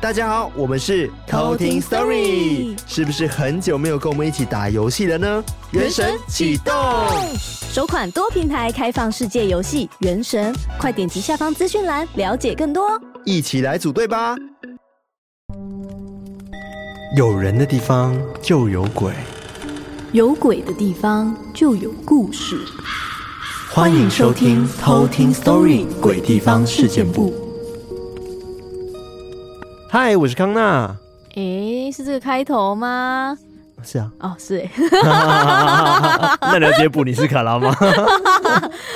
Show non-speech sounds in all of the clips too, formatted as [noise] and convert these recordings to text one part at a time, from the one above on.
大家好，我们是偷听 Story，是不是很久没有跟我们一起打游戏了呢？原神启动，首款多平台开放世界游戏《原神》，快点击下方资讯栏了解更多，一起来组队吧！有人的地方就有鬼，有鬼的地方就有故事。欢迎收听偷听 Story 鬼地方事件部。嗨，我是康娜。诶，是这个开头吗？是啊。哦，是诶。那了解补你是卡拉吗？[laughs]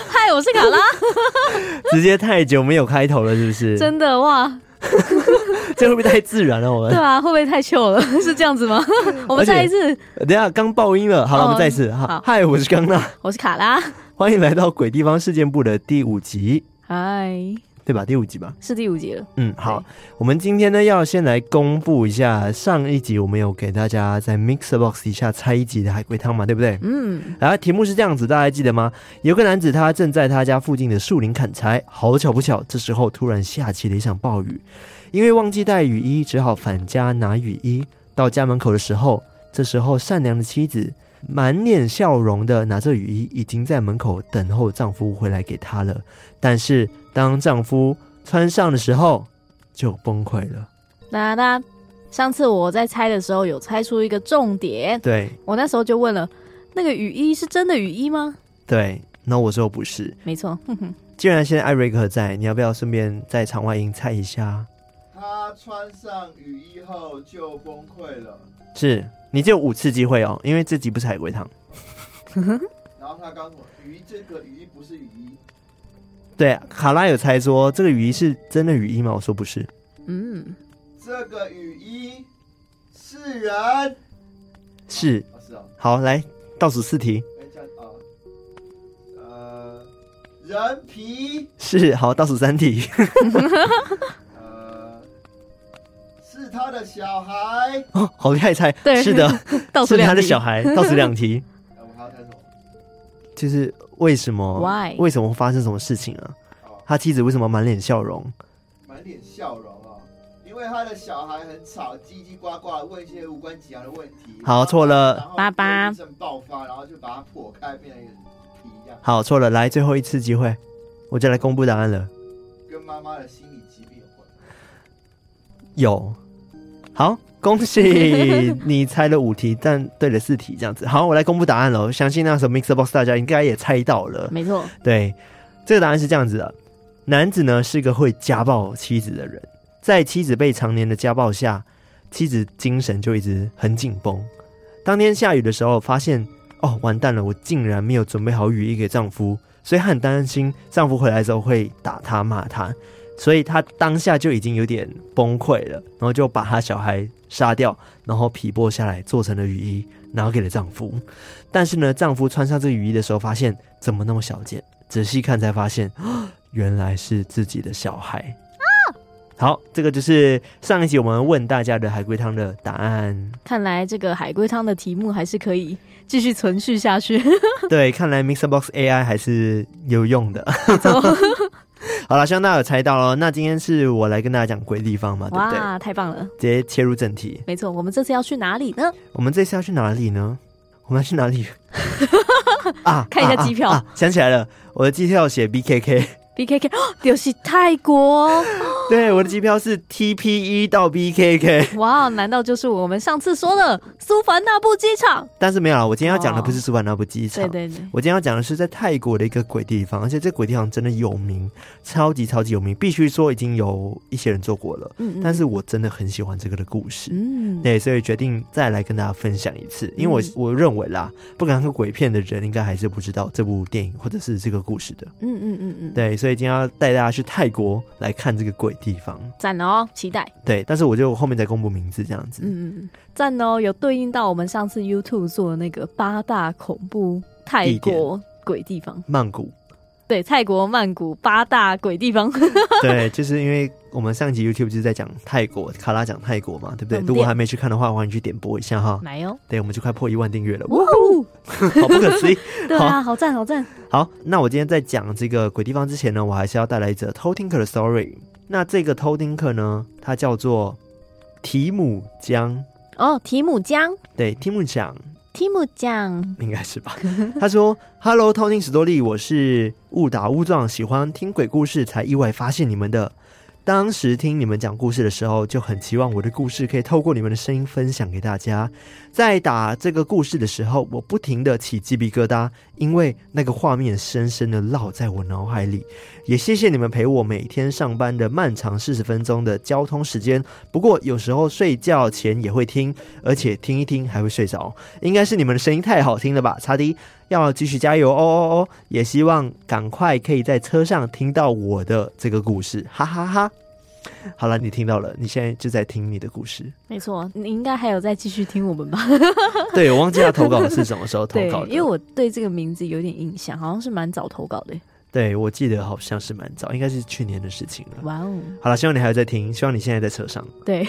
嗨，我是卡拉。直接太久没有开头了，是不是？真的哇。这会不会太自然了？我们对啊，会不会太糗了？[laughs] 是这样子吗？我们再一次。等下刚爆音了，好了，哦、我们再一次。好，嗨，我是康娜。我是卡拉。欢迎来到鬼地方事件部的第五集。嗨。对吧？第五集吧，是第五集了。嗯，好，我们今天呢要先来公布一下上一集我们有给大家在 MixerBox 底下猜一集的海龟汤嘛，对不对？嗯，然后题目是这样子，大家还记得吗？有个男子他正在他家附近的树林砍柴，好巧不巧，这时候突然下起了一场暴雨，因为忘记带雨衣，只好返家拿雨衣。到家门口的时候，这时候善良的妻子满脸笑容的拿着雨衣，已经在门口等候丈夫回来给她了，但是。当丈夫穿上的时候，就崩溃了。哒哒，上次我在猜的时候有猜出一个重点，对，我那时候就问了，那个雨衣是真的雨衣吗？对，那我说不是，没错。哼 [laughs] 哼既然现在艾瑞克在，你要不要顺便在场外音猜一下？他穿上雨衣后就崩溃了。是，你只有五次机会哦，因为这集不是海龟汤。[laughs] 然后他告诉我，雨衣这个雨衣不是雨衣。对，卡拉有猜说这个雨衣是真的雨衣吗？我说不是。嗯，这个雨衣是人，是，哦是哦。好，来倒数四题。呃，人皮是，好，倒数三题。[laughs] 他的小孩。哦，好厉害猜，[laughs] 对，是的，[laughs] 是他的小孩。倒数两题。[laughs] 就是为什么？Why？为什么会发生什么事情啊？他妻子为什么满脸笑容？满脸笑容啊，因为他的小孩很吵，叽叽呱呱问一些无关紧要的问题。好，错了。爸爸。爆发，然后就把它破开，变成一个皮一样。好，错了。来，最后一次机会，我就来公布答案了。跟妈妈的心理疾病有关。有。好。恭喜你猜了五题，但对了四题，这样子。好，我来公布答案喽。相信那时候 Mixer Box 大家应该也猜到了，没错。对，这个答案是这样子的：男子呢是一个会家暴妻子的人，在妻子被常年的家暴下，妻子精神就一直很紧绷。当天下雨的时候，发现哦完蛋了，我竟然没有准备好雨衣给丈夫，所以很担心丈夫回来之后会打他骂他。所以她当下就已经有点崩溃了，然后就把她小孩杀掉，然后皮剥下来做成了雨衣，拿给了丈夫。但是呢，丈夫穿上这个雨衣的时候，发现怎么那么小件？仔细看才发现，[gasps] 原来是自己的小孩。啊！好，这个就是上一集我们问大家的海龟汤的答案。看来这个海龟汤的题目还是可以继续存续下去。对，看来 MixerBox AI 还是有用的。[laughs] [laughs] 好了，希望大家有猜到哦。那今天是我来跟大家讲鬼地方嘛，对不对？哇，太棒了！直接切入正题。没错，我们这次要去哪里呢？我们这次要去哪里呢？我们要去哪里？[laughs] 啊，看一下机票啊啊啊。想起来了，我的机票写 BKK。B K K，就是泰国。[laughs] 对，我的机票是 T P E 到 B K K。哇，难道就是我们上次说的苏凡纳布机场？但是没有啊，我今天要讲的不是苏凡纳布机场。对对对，我今天要讲的是在泰国的一个鬼地方，而且这鬼地方真的有名，超级超级有名，必须说已经有一些人做过了。嗯，嗯，但是我真的很喜欢这个的故事。嗯，对，所以决定再来跟大家分享一次，因为我、嗯、我认为啦，不敢看鬼片的人应该还是不知道这部电影或者是这个故事的。嗯嗯嗯嗯，对。所以今天要带大家去泰国来看这个鬼地方，赞哦！期待。对，但是我就后面再公布名字这样子。嗯嗯，赞哦！有对应到我们上次 YouTube 做的那个八大恐怖泰国鬼地方，曼谷。对，泰国曼谷八大鬼地方。[laughs] 对，就是因为我们上集 YouTube 就是在讲泰国，卡拉讲泰国嘛，对不对？如果还没去看的话，欢迎去点播一下哈。来哦。对，我们就快破一万订阅了，哇哦，好不可思议。[laughs] 对啊，好赞，好赞。好，那我今天在讲这个鬼地方之前呢，我还是要带来一则偷听客的 story。那这个偷听客呢，它叫做提姆江哦，提姆江，对，提姆江，提姆江，应该是吧？[laughs] 他说：“Hello，偷听史多利，我是误打误撞喜欢听鬼故事，才意外发现你们的。”当时听你们讲故事的时候，就很期望我的故事可以透过你们的声音分享给大家。在打这个故事的时候，我不停地起鸡皮疙瘩，因为那个画面深深地烙在我脑海里。也谢谢你们陪我每天上班的漫长四十分钟的交通时间。不过有时候睡觉前也会听，而且听一听还会睡着。应该是你们的声音太好听了吧？擦滴，要继续加油哦哦哦！也希望赶快可以在车上听到我的这个故事，哈哈哈，哈。好了，你听到了，你现在就在听你的故事。没错，你应该还有在继续听我们吧？[laughs] 对，我忘记他投稿是什么时候 [laughs] 投稿的，因为我对这个名字有点印象，好像是蛮早投稿的。对，我记得好像是蛮早，应该是去年的事情了。哇哦！好了，希望你还有在听，希望你现在在车上。对，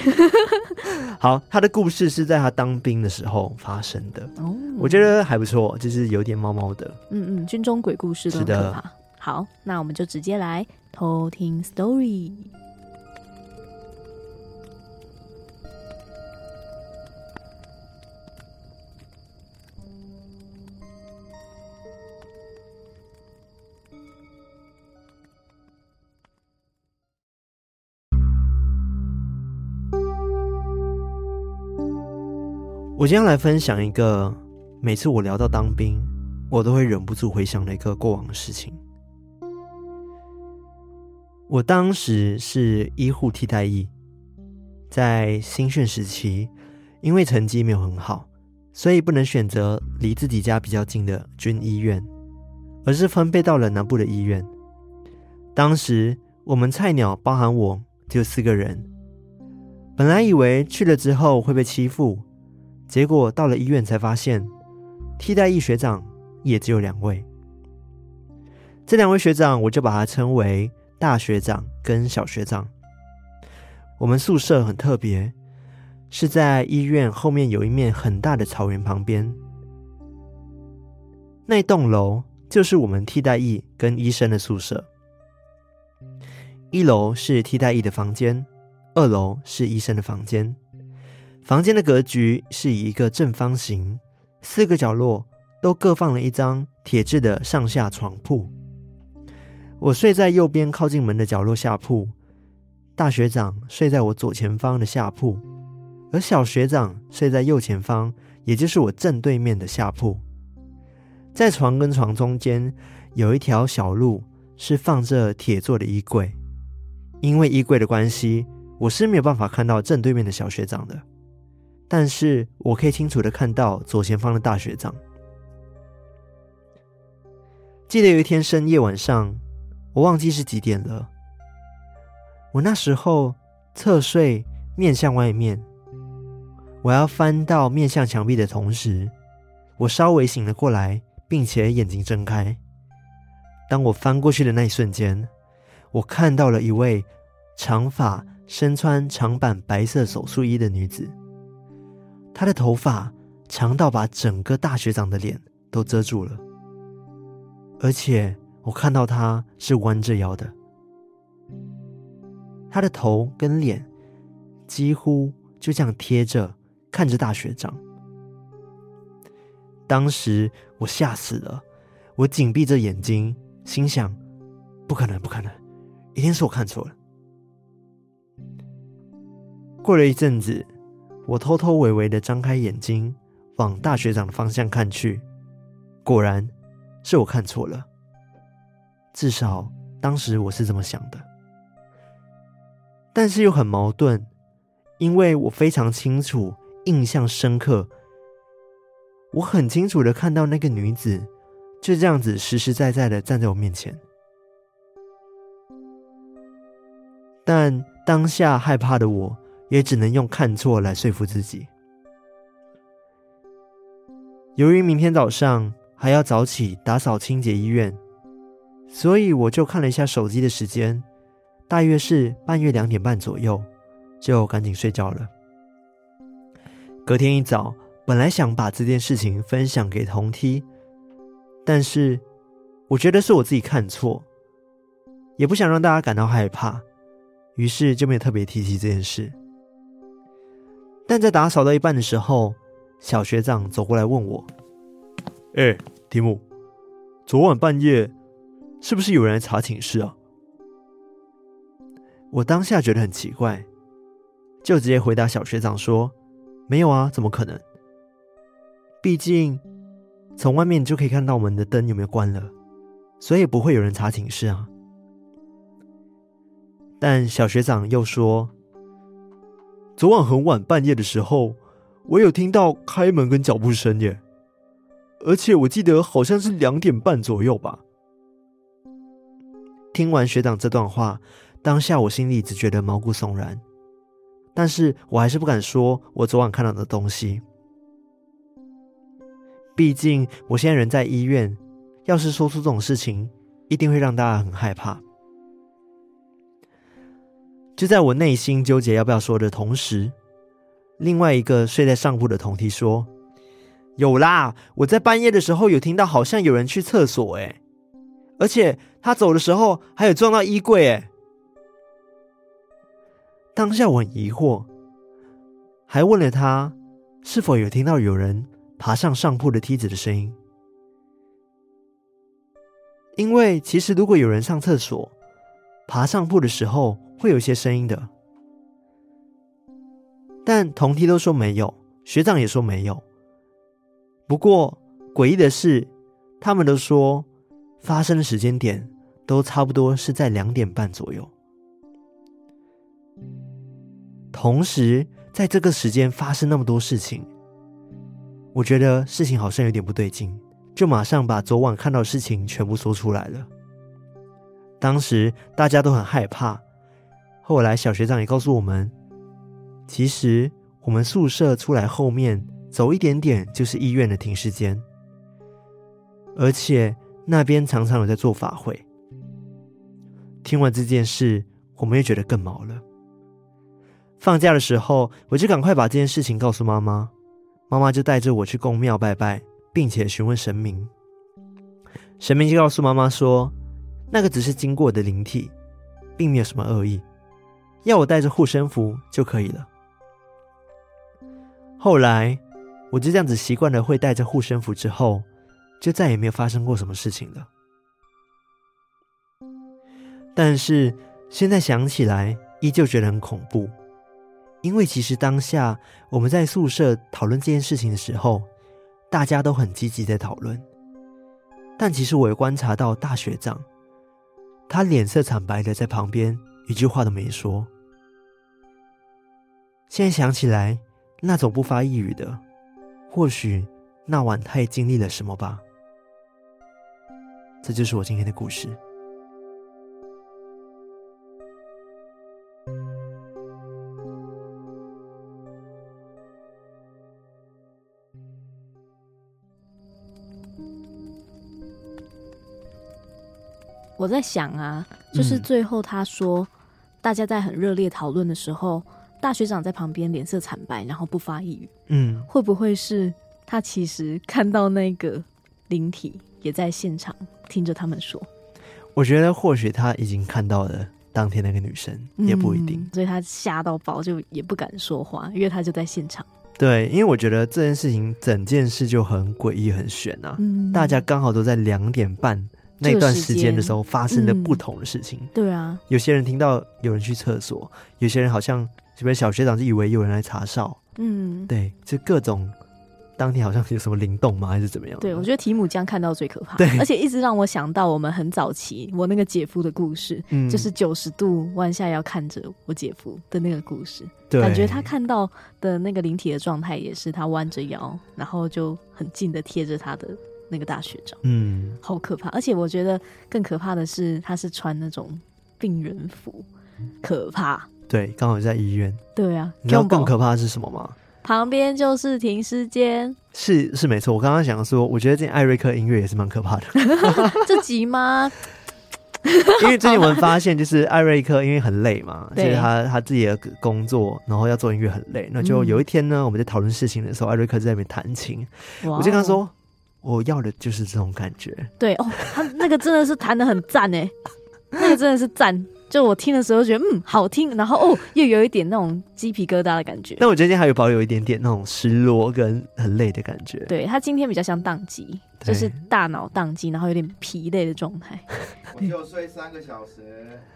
[laughs] 好，他的故事是在他当兵的时候发生的。哦，我觉得还不错，就是有点猫猫的。嗯嗯，军中鬼故事。是的。好，那我们就直接来偷听 story。我今天来分享一个每次我聊到当兵，我都会忍不住回想的一个过往的事情。我当时是医护替代役，在新训时期，因为成绩没有很好，所以不能选择离自己家比较近的军医院，而是分配到了南部的医院。当时我们菜鸟，包含我，只有四个人，本来以为去了之后会被欺负。结果到了医院才发现，替代役学长也只有两位。这两位学长，我就把他称为大学长跟小学长。我们宿舍很特别，是在医院后面有一面很大的草原旁边。那栋楼就是我们替代役跟医生的宿舍。一楼是替代役的房间，二楼是医生的房间。房间的格局是以一个正方形，四个角落都各放了一张铁制的上下床铺。我睡在右边靠近门的角落下铺，大学长睡在我左前方的下铺，而小学长睡在右前方，也就是我正对面的下铺。在床跟床中间有一条小路，是放着铁做的衣柜。因为衣柜的关系，我是没有办法看到正对面的小学长的。但是我可以清楚的看到左前方的大学长。记得有一天深夜晚上，我忘记是几点了。我那时候侧睡，面向外面。我要翻到面向墙壁的同时，我稍微醒了过来，并且眼睛睁开。当我翻过去的那一瞬间，我看到了一位长发、身穿长版白色手术衣的女子。他的头发长到把整个大学长的脸都遮住了，而且我看到他是弯着腰的，他的头跟脸几乎就这样贴着看着大学长。当时我吓死了，我紧闭着眼睛，心想：不可能，不可能，一定是我看错了。过了一阵子。我偷偷微微的张开眼睛，往大学长的方向看去，果然是我看错了。至少当时我是这么想的，但是又很矛盾，因为我非常清楚，印象深刻，我很清楚的看到那个女子就这样子实实在在的站在我面前，但当下害怕的我。也只能用看错来说服自己。由于明天早上还要早起打扫清洁医院，所以我就看了一下手机的时间，大约是半夜两点半左右，就赶紧睡觉了。隔天一早，本来想把这件事情分享给同梯，但是我觉得是我自己看错，也不想让大家感到害怕，于是就没有特别提起这件事。但在打扫到一半的时候，小学长走过来问我：“哎、欸，提姆，昨晚半夜是不是有人来查寝室啊？”我当下觉得很奇怪，就直接回答小学长说：“没有啊，怎么可能？毕竟从外面就可以看到我们的灯有没有关了，所以不会有人查寝室啊。”但小学长又说：“昨晚很晚半夜的时候，我有听到开门跟脚步声耶，而且我记得好像是两点半左右吧。”听完学长这段话。当下我心里只觉得毛骨悚然，但是我还是不敢说我昨晚看到的东西。毕竟我现在人在医院，要是说出这种事情，一定会让大家很害怕。就在我内心纠结要不要说的同时，另外一个睡在上铺的同梯说：“有啦，我在半夜的时候有听到，好像有人去厕所，诶，而且他走的时候还有撞到衣柜，诶。”当下我很疑惑，还问了他是否有听到有人爬上上铺的梯子的声音。因为其实如果有人上厕所爬上铺的时候会有一些声音的，但同梯都说没有，学长也说没有。不过诡异的是，他们都说发生的时间点都差不多是在两点半左右。同时，在这个时间发生那么多事情，我觉得事情好像有点不对劲，就马上把昨晚看到的事情全部说出来了。当时大家都很害怕，后来小学长也告诉我们，其实我们宿舍出来后面走一点点就是医院的停尸间，而且那边常常有在做法会。听完这件事，我们也觉得更毛了。放假的时候，我就赶快把这件事情告诉妈妈，妈妈就带着我去宫庙拜拜，并且询问神明。神明就告诉妈妈说，那个只是经过的灵体，并没有什么恶意，要我带着护身符就可以了。后来，我就这样子习惯了会带着护身符，之后就再也没有发生过什么事情了。但是现在想起来，依旧觉得很恐怖。因为其实当下我们在宿舍讨论这件事情的时候，大家都很积极在讨论。但其实我也观察到大学长，他脸色惨白的在旁边，一句话都没说。现在想起来，那种不发一语的，或许那晚他也经历了什么吧。这就是我今天的故事。我在想啊，就是最后他说，嗯、大家在很热烈讨论的时候，大学长在旁边脸色惨白，然后不发一语。嗯，会不会是他其实看到那个灵体也在现场听着他们说？我觉得或许他已经看到了当天那个女生，也不一定，嗯、所以他吓到爆，就也不敢说话，因为他就在现场。对，因为我觉得这件事情整件事就很诡异、很悬啊。嗯，大家刚好都在两点半。那段时间的时候发生的不同的事情，嗯，对啊，有些人听到有人去厕所，有些人好像这边小学长就以为有人来查哨，嗯，对，就各种当天好像有什么灵动吗，还是怎么样？对，我觉得提姆这样看到最可怕，对，而且一直让我想到我们很早期我那个姐夫的故事，嗯，就是九十度弯下腰看着我姐夫的那个故事，对，感觉他看到的那个灵体的状态也是他弯着腰，然后就很近的贴着他的。那个大学长，嗯，好可怕！而且我觉得更可怕的是，他是穿那种病人服，可怕。对，刚好在医院。对啊，你知道更可怕的是什么吗？旁边就是停尸间。是是没错，我刚刚想说，我觉得这艾瑞克音乐也是蛮可怕的。[laughs] 这集吗？[laughs] 因为最近我们发现，就是艾瑞克因为很累嘛，就是他他自己的工作，然后要做音乐很累。那就有一天呢，我们在讨论事情的时候，艾瑞克在那边弹琴，我就跟他说。我要的就是这种感觉。对哦，他那个真的是弹的很赞哎，那个真的是赞，就我听的时候觉得嗯好听，然后哦又有一点那种鸡皮疙瘩的感觉。但我今天还有保有一点点那种失落跟很累的感觉。对，他今天比较像宕机，就是大脑宕机，然后有点疲累的状态。[laughs] 我就睡三个小时。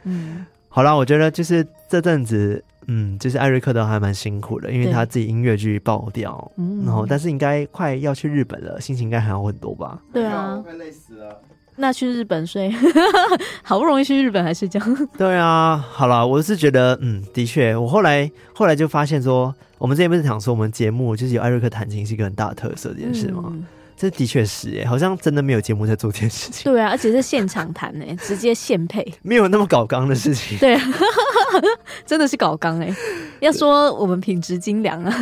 嗯，好啦，我觉得就是这阵子，嗯，就是艾瑞克都还蛮辛苦的，因为他自己音乐剧爆掉，嗯，然后但是应该快要去日本了，心情应该还好很多吧？对啊，快累死了。那去日本睡，[laughs] 好不容易去日本还睡觉。[laughs] 对啊，好了，我是觉得，嗯，的确，我后来后来就发现说，我们之前不是讲说我们节目就是有艾瑞克弹琴是一个很大的特色这件事吗？嗯、这的确是，哎，好像真的没有节目在做这件事情。对啊，而且是现场弹，哎，直接现配，没有那么搞刚的事情。[laughs] 对啊，真的是搞刚，哎，要说我们品质精良啊。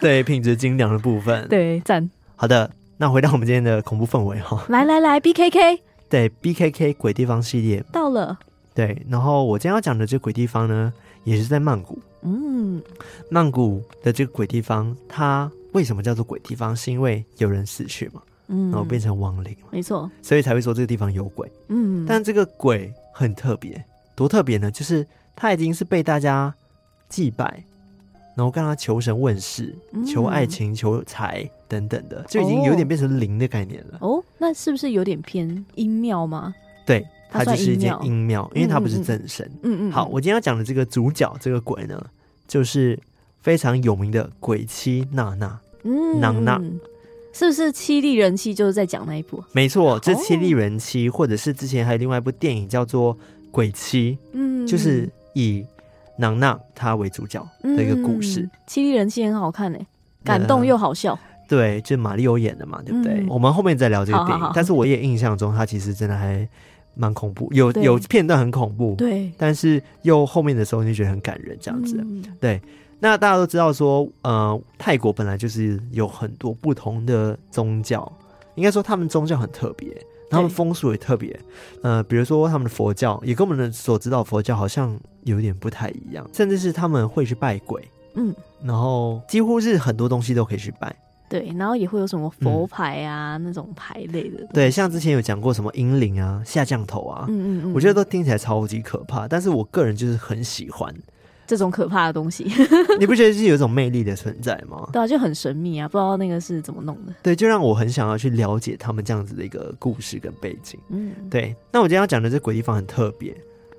对，品质精良的部分。对，赞。好的，那回到我们今天的恐怖氛围哈。来来来，B K K。对，B K K 鬼地方系列到了。对，然后我今天要讲的这个鬼地方呢，也是在曼谷。嗯，曼谷的这个鬼地方，它为什么叫做鬼地方？是因为有人死去嘛，嗯，然后变成亡灵，没错，所以才会说这个地方有鬼。嗯，但这个鬼很特别，多特别呢？就是它已经是被大家祭拜。然后跟他求神问事，求爱情、求财等等的，就已经有点变成灵的概念了。哦，那是不是有点偏阴庙吗？对，它就是一间阴庙，因为它不是正神。嗯嗯。好，我今天要讲的这个主角，这个鬼呢，就是非常有名的鬼妻娜娜。嗯，娜娜是不是凄厉人妻？就是在讲那一部？没错，这凄厉人妻，或者是之前还有另外一部电影叫做《鬼妻》，嗯，就是以。娜娜她为主角的一个故事，凄厉人气很好看呢，感动又好笑。对，就马丽欧演的嘛，对不对？我们后面再聊这个电影。但是我也印象中，他其实真的还蛮恐怖，有有片段很恐怖。对，但是又后面的时候你就觉得很感人，这样子。对，那大家都知道说，呃，泰国本来就是有很多不同的宗教，应该说他们宗教很特别。他们风俗也特别，呃，比如说他们的佛教也跟我们的所知道佛教好像有点不太一样，甚至是他们会去拜鬼，嗯，然后几乎是很多东西都可以去拜，对，然后也会有什么佛牌啊、嗯、那种牌类的，对，像之前有讲过什么阴灵啊、下降头啊，嗯嗯嗯，我觉得都听起来超级可怕，但是我个人就是很喜欢。这种可怕的东西，[laughs] 你不觉得是有一种魅力的存在吗？对啊，就很神秘啊，不知道那个是怎么弄的。对，就让我很想要去了解他们这样子的一个故事跟背景。嗯，对。那我今天要讲的这鬼地方很特别。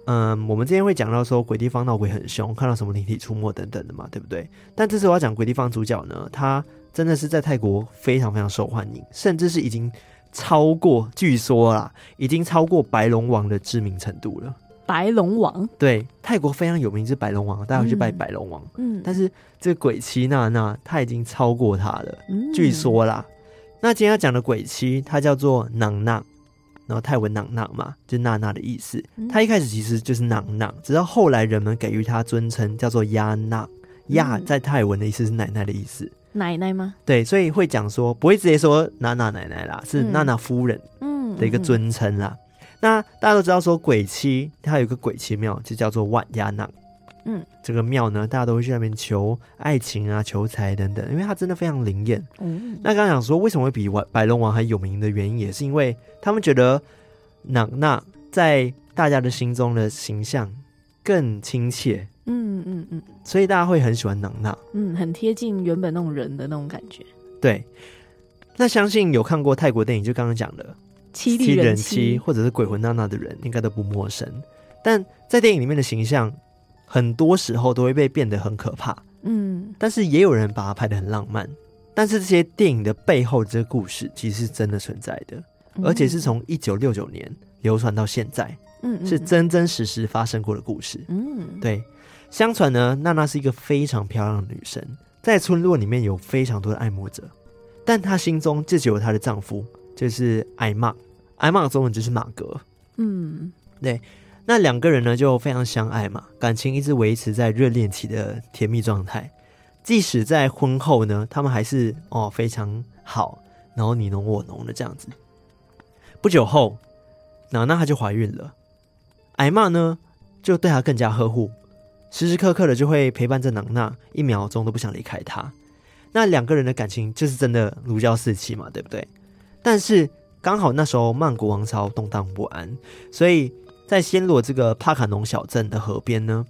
嗯，我们今天会讲到说鬼地方闹鬼很凶，看到什么灵体出没等等的嘛，对不对？但这次我要讲鬼地方主角呢，他真的是在泰国非常非常受欢迎，甚至是已经超过，据说啦，已经超过白龙王的知名程度了。白龙王，对，泰国非常有名是白龙王，大家会去拜白龙王。嗯，但是这个鬼妻娜娜，她已经超过他了。嗯，据说啦。那今天要讲的鬼妻，她叫做囊娜，然后泰文囊娜嘛，就是娜娜的意思。她、嗯、一开始其实就是囊娜，直到后来人们给予她尊称叫做亚娜。亚、嗯、在泰文的意思是奶奶的意思。奶奶吗？对，所以会讲说不会直接说娜娜奶奶啦，是娜娜夫人嗯的一个尊称啦。嗯嗯那大家都知道说鬼妻，它有一个鬼妻庙，就叫做万亚囊。嗯，这个庙呢，大家都会去那边求爱情啊、求财等等，因为它真的非常灵验。嗯，那刚刚讲说为什么会比白龙王还有名的原因，也是因为他们觉得娜娜在大家的心中的形象更亲切。嗯嗯嗯，所以大家会很喜欢囊娜。嗯，很贴近原本那种人的那种感觉。对，那相信有看过泰国电影，就刚刚讲的。凄厉人妻或者是鬼魂娜娜的人，应该都不陌生。但在电影里面的形象，很多时候都会被变得很可怕。嗯，但是也有人把它拍得很浪漫。但是这些电影的背后这个故事，其实是真的存在的，而且是从一九六九年流传到现在。嗯，是真真实实发生过的故事。嗯，对。相传呢，娜娜是一个非常漂亮的女生，在村落里面有非常多的爱慕者，但她心中就只有她的丈夫。就是艾玛，艾玛的中文就是马格。嗯，对，那两个人呢就非常相爱嘛，感情一直维持在热恋期的甜蜜状态。即使在婚后呢，他们还是哦非常好，然后你侬我侬的这样子。不久后，娜娜她就怀孕了，艾玛呢就对她更加呵护，时时刻刻的就会陪伴着娜娜，一秒钟都不想离开她。那两个人的感情就是真的如胶似漆嘛，对不对？但是刚好那时候曼谷王朝动荡不安，所以在暹罗这个帕卡农小镇的河边呢，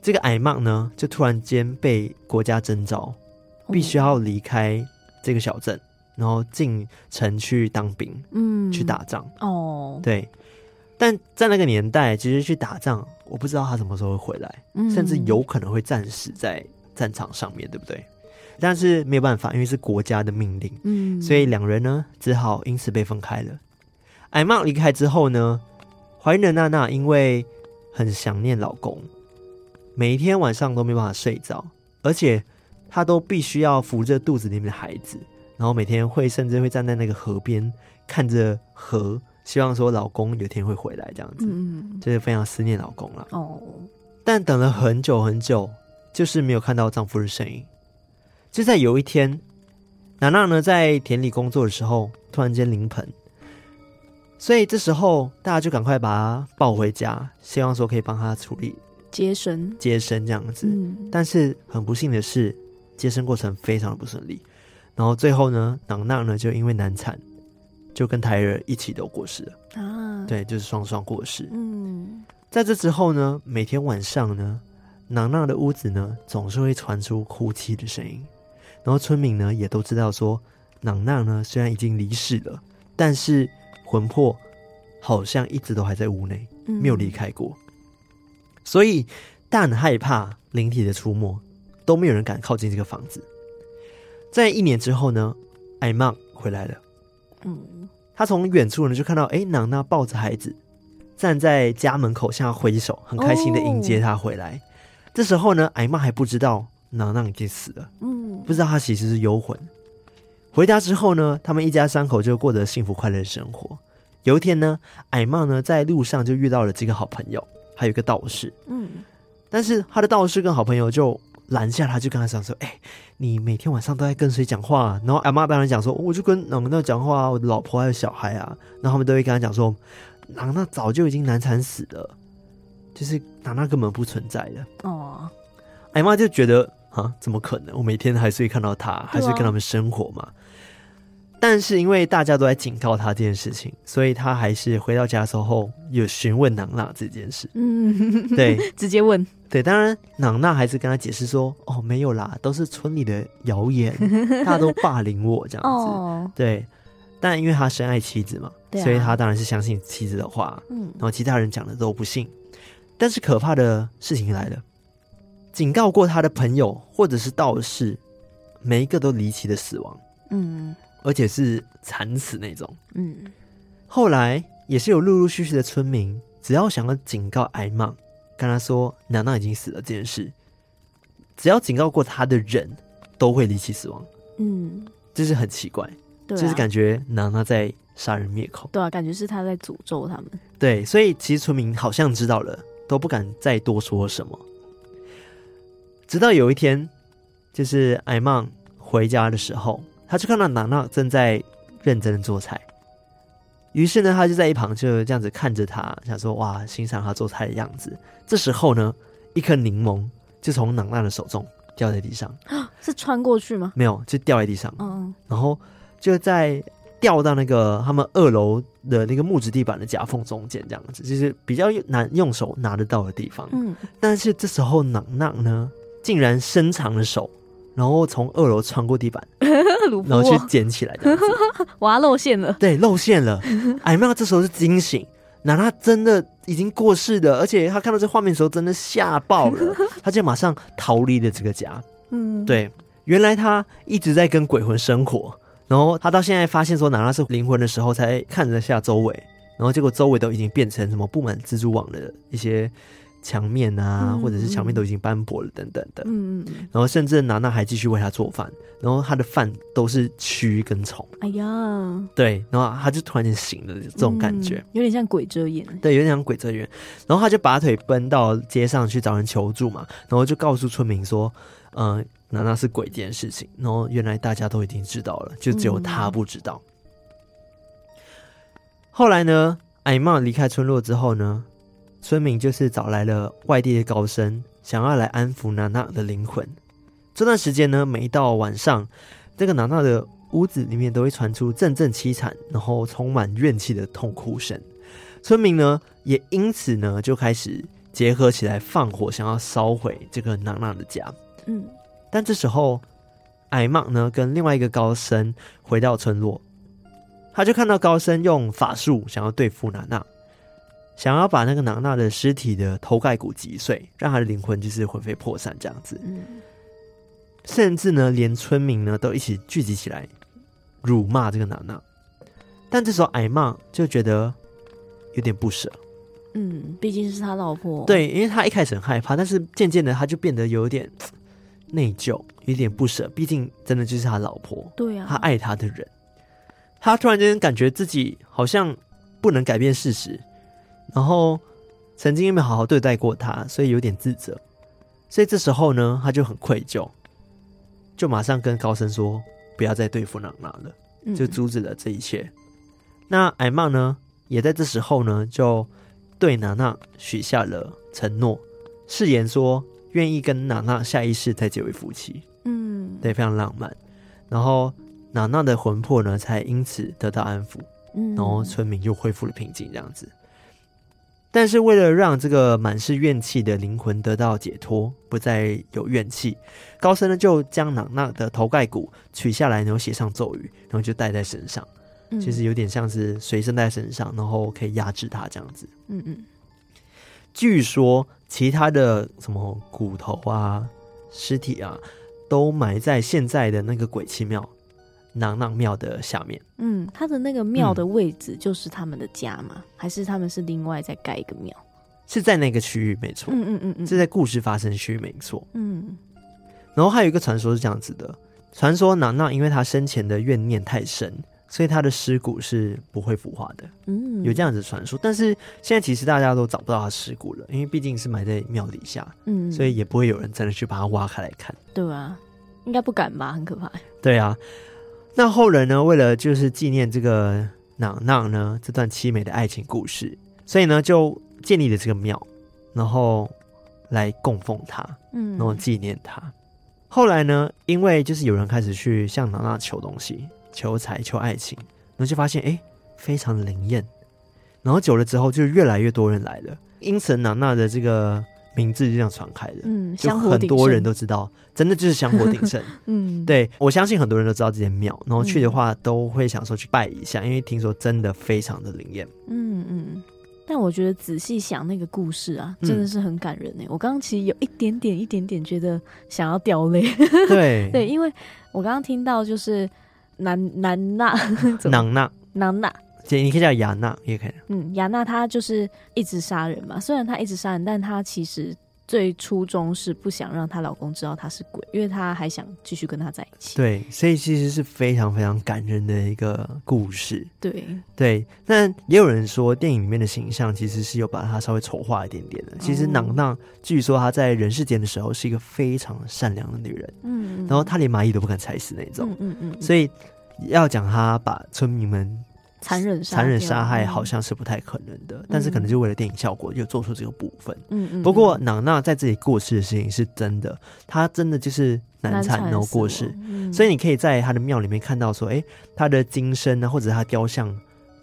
这个矮曼呢就突然间被国家征召，必须要离开这个小镇，然后进城去当兵，嗯，去打仗。哦，对。但在那个年代，其实去打仗，我不知道他什么时候会回来，嗯、甚至有可能会战死在战场上面对不对？但是没有办法，因为是国家的命令，嗯，所以两人呢只好因此被分开了。艾玛离开之后呢，怀孕的娜娜因为很想念老公，每一天晚上都没办法睡着，而且她都必须要扶着肚子里面的孩子，然后每天会甚至会站在那个河边看着河。希望说老公有一天会回来，这样子，嗯，就是非常思念老公了。哦，但等了很久很久，就是没有看到丈夫的身影。就在有一天，娜娜呢在田里工作的时候，突然间临盆，所以这时候大家就赶快把她抱回家，希望说可以帮她处理接生，接生这样子。嗯，但是很不幸的是，接生过程非常的不顺利，然后最后呢，娜娜呢就因为难产。就跟胎儿一起都过世了啊！对，就是双双过世。嗯，在这之后呢，每天晚上呢，娜娜的屋子呢总是会传出哭泣的声音，然后村民呢也都知道说，娜娜呢虽然已经离世了，但是魂魄好像一直都还在屋内，没有离开过，嗯、所以但害怕灵体的出没，都没有人敢靠近这个房子。在一年之后呢，艾曼回来了。嗯，他从远处呢就看到，哎，娜娜抱着孩子站在家门口向他挥手，很开心的迎接他回来。哦、这时候呢，艾玛还不知道娜娜已经死了，嗯，不知道她其实是幽魂。回家之后呢，他们一家三口就过着幸福快乐的生活。有一天呢，艾玛呢在路上就遇到了几个好朋友，还有一个道士，嗯，但是他的道士跟好朋友就。拦下他，就跟他讲说：“哎、欸，你每天晚上都在跟谁讲话、啊？”然后阿妈当然讲说：“我就跟朗娜讲话啊，我的老婆还有小孩啊。”然后他们都会跟他讲说：“朗娜早就已经难产死了，就是朗娜根本不存在的。”哦，艾妈就觉得啊，怎么可能？我每天还是会看到他，还是跟他们生活嘛。但是因为大家都在警告他这件事情，所以他还是回到家的时候有询问朗娜这件事。嗯，[laughs] 对，直接问。对，当然朗娜还是跟他解释说：“哦，没有啦，都是村里的谣言，大家都霸凌我这样子。[laughs] 哦”对，但因为他深爱妻子嘛，啊、所以他当然是相信妻子的话。嗯，然后其他人讲的都不信。但是可怕的事情来了，警告过他的朋友或者是道士，每一个都离奇的死亡。嗯。而且是惨死那种。嗯，后来也是有陆陆续续的村民，只要想要警告艾玛，跟他说娜娜已经死了这件事，只要警告过他的人，都会离奇死亡。嗯，这是很奇怪，对啊，就是感觉娜娜在杀人灭口。对啊，感觉是他在诅咒他们。对，所以其实村民好像知道了，都不敢再多说什么。直到有一天，就是艾曼回家的时候。他就看到娜娜正在认真的做菜，于是呢，他就在一旁就这样子看着他，想说哇，欣赏他做菜的样子。这时候呢，一颗柠檬就从娜娜的手中掉在地上，是穿过去吗？没有，就掉在地上。嗯，然后就在掉到那个他们二楼的那个木质地板的夹缝中间，这样子，就是比较难用手拿得到的地方。嗯，但是这时候娜娜呢，竟然伸长了手。然后从二楼穿过地板，[laughs] 然后去捡起来，[laughs] 哇，露馅了！对，露馅了。[laughs] 艾玛这时候是惊醒，娜娜真的已经过世了，而且她看到这画面的时候真的吓爆了，她就马上逃离了这个家。嗯，对，原来她一直在跟鬼魂生活，然后她到现在发现说娜娜是灵魂的时候，才看了下周围，然后结果周围都已经变成什么布满蜘蛛网的一些。墙面啊，嗯、或者是墙面都已经斑驳了，等等的。嗯嗯，然后甚至娜娜还继续为他做饭，然后他的饭都是蛆跟虫。哎呀，对，然后他就突然间醒了，这种感觉、嗯、有点像鬼遮眼。对，有点像鬼遮眼。然后他就拔腿奔到街上去找人求助嘛，然后就告诉村民说：“嗯、呃，娜娜是鬼这件事情。”然后原来大家都已经知道了，就只有他不知道。嗯、后来呢，艾玛离开村落之后呢？村民就是找来了外地的高僧，想要来安抚娜娜的灵魂。这段时间呢，每一到晚上，这个娜娜的屋子里面都会传出阵阵凄惨，然后充满怨气的痛哭声。村民呢，也因此呢就开始结合起来放火，想要烧毁这个娜娜的家。嗯，但这时候艾玛呢跟另外一个高僧回到村落，他就看到高僧用法术想要对付娜娜，想要把那个娜娜的尸体的头盖骨击碎，让她的灵魂就是魂飞魄散这样子。嗯，甚至呢连村民呢都一起聚集起来辱骂这个娜娜。但这时候挨骂就觉得有点不舍。嗯，毕竟是他老婆。对，因为他一开始很害怕，但是渐渐的他就变得有点内疚，有点不舍。毕竟真的就是他老婆，对啊，他爱他的人。他突然间感觉自己好像不能改变事实，然后曾经又没有好好对待过他，所以有点自责。所以这时候呢，他就很愧疚，就马上跟高僧说不要再对付娜娜了，就阻止了这一切。嗯那艾玛呢，也在这时候呢，就对娜娜许下了承诺，誓言说愿意跟娜娜下一世再结为夫妻。嗯，对，非常浪漫。然后娜娜的魂魄呢，才因此得到安抚。嗯，然后村民又恢复了平静，这样子。但是为了让这个满是怨气的灵魂得到解脱，不再有怨气，高僧呢就将朗娜的头盖骨取下来，然后写上咒语，然后就带在身上。其实有点像是随身带在身上，然后可以压制它这样子。嗯嗯。据说其他的什么骨头啊、尸体啊，都埋在现在的那个鬼气庙、囊囊庙的下面。嗯，他的那个庙的位置就是他们的家吗？还是他们是另外再盖一个庙？是在那个区域，没错。嗯嗯嗯嗯，是在故事发生区，没错。嗯。然后还有一个传说是这样子的：传说囊囊因为他生前的怨念太深。所以他的尸骨是不会腐化的，嗯，有这样子传说。但是现在其实大家都找不到他尸骨了，因为毕竟是埋在庙底下，嗯，所以也不会有人真的去把它挖开来看，对啊，应该不敢吧，很可怕。对啊，那后人呢，为了就是纪念这个囊囊呢这段凄美的爱情故事，所以呢就建立了这个庙，然后来供奉他，嗯，然后纪念他。后来呢，因为就是有人开始去向囊囊求东西。求财、求爱情，然后就发现哎，非常的灵验。然后久了之后，就越来越多人来了，因此囊娜的这个名字就这样传开的。嗯，就很多人都知道，真的就是香火鼎盛。[laughs] 嗯，对，我相信很多人都知道这间庙，然后去的话都会想说去拜一下，嗯、因为听说真的非常的灵验。嗯嗯，但我觉得仔细想那个故事啊，真的是很感人呢。嗯、我刚刚其实有一点点、一点点觉得想要掉泪。对 [laughs] 对，因为我刚刚听到就是。南 [laughs] 南娜，囊娜，囊娜，姐，你可以叫雅娜也可以。嗯，雅娜她就是一直杀人嘛，虽然她一直杀人，但她其实最初衷是不想让她老公知道她是鬼，因为她还想继续跟他在一起。对，所以其实是非常非常感人的一个故事。对对，但也有人说电影里面的形象其实是有把她稍微丑化一点点的。其实囊娜据说她在人世间的时候是一个非常善良的女人，嗯，然后她连蚂蚁都不敢踩死那种，嗯嗯，嗯，所以。要讲他把村民们残忍残忍杀害，好像是不太可能的。嗯、但是可能就为了电影效果，就做出这个部分。嗯嗯。不过囊娜在这里过世的事情是真的，她真的就是难产然后过世。嗯、所以你可以在她的庙里面看到说，哎、欸，他的金身啊，或者她雕像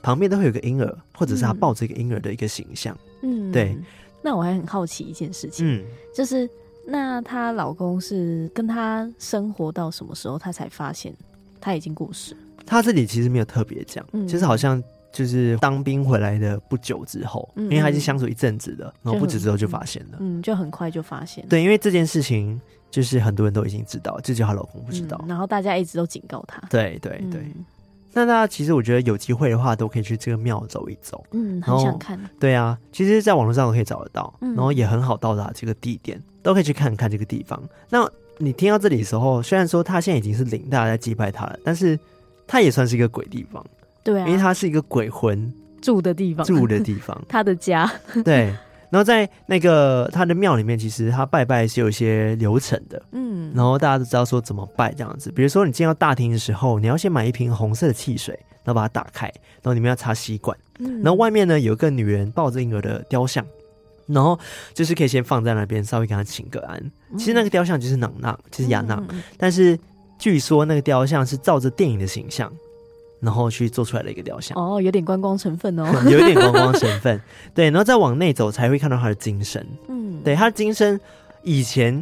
旁边都会有个婴儿，或者是她抱着一个婴儿的一个形象。嗯，对。那我还很好奇一件事情，嗯，就是那她老公是跟她生活到什么时候，她才发现他已经过世？他这里其实没有特别讲，嗯、其实好像就是当兵回来的不久之后，嗯、因为他已经相处一阵子的，然后不久之后就发现了，嗯，就很快就发现。对，因为这件事情就是很多人都已经知道，就叫她老公不知道、嗯，然后大家一直都警告她。对对对。嗯、那大家其实我觉得有机会的话，都可以去这个庙走一走，嗯，很想看。对啊，其实，在网络上都可以找得到，嗯、然后也很好到达这个地点，都可以去看看这个地方。那你听到这里的时候，虽然说他现在已经是领，大家在祭拜他了，但是。它也算是一个鬼地方，对啊，因为它是一个鬼魂住的地方，住的地方，[laughs] 他的家。[laughs] 对，然后在那个他的庙里面，其实他拜拜是有一些流程的，嗯，然后大家都知道说怎么拜这样子。比如说你进到大厅的时候，你要先买一瓶红色的汽水，然后把它打开，然后里面要插吸管，嗯，然后外面呢有一个女人抱着婴儿的雕像，然后就是可以先放在那边，稍微给他请个安。其实那个雕像就是囊娜，就是雅娜，嗯嗯嗯，但是。据说那个雕像是照着电影的形象，然后去做出来的一个雕像。哦，有点观光成分哦，[laughs] 有一点观光成分。对，然后再往内走才会看到他的精神。嗯，对，他的精神以前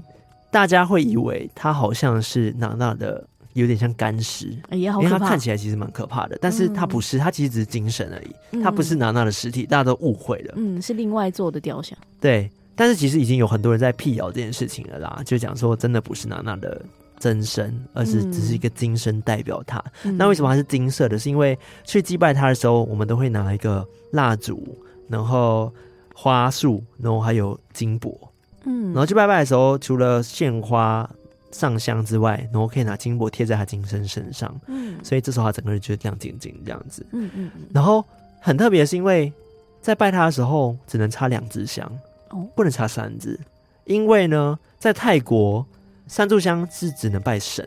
大家会以为他好像是娜娜的。有点像干尸，因为他看起来其实蛮可怕的，但是他不是，他其实只是精神而已，他不是娜娜的尸体，大家都误会了，嗯，是另外做的雕像，对，但是其实已经有很多人在辟谣这件事情了啦，就讲说真的不是娜娜的真身，而是只是一个金身代表她。那为什么它是金色的？是因为去祭拜他的时候，我们都会拿一个蜡烛，然后花束，然后还有金箔，嗯，然后去拜拜的时候，除了献花。上香之外，然后可以拿金箔贴在他金身身上，嗯，所以这时候他整个人就亮晶晶这样子，嗯嗯，然后很特别的是，因为在拜他的时候只能插两支香，哦，不能插三支，因为呢，在泰国三炷香是只能拜神，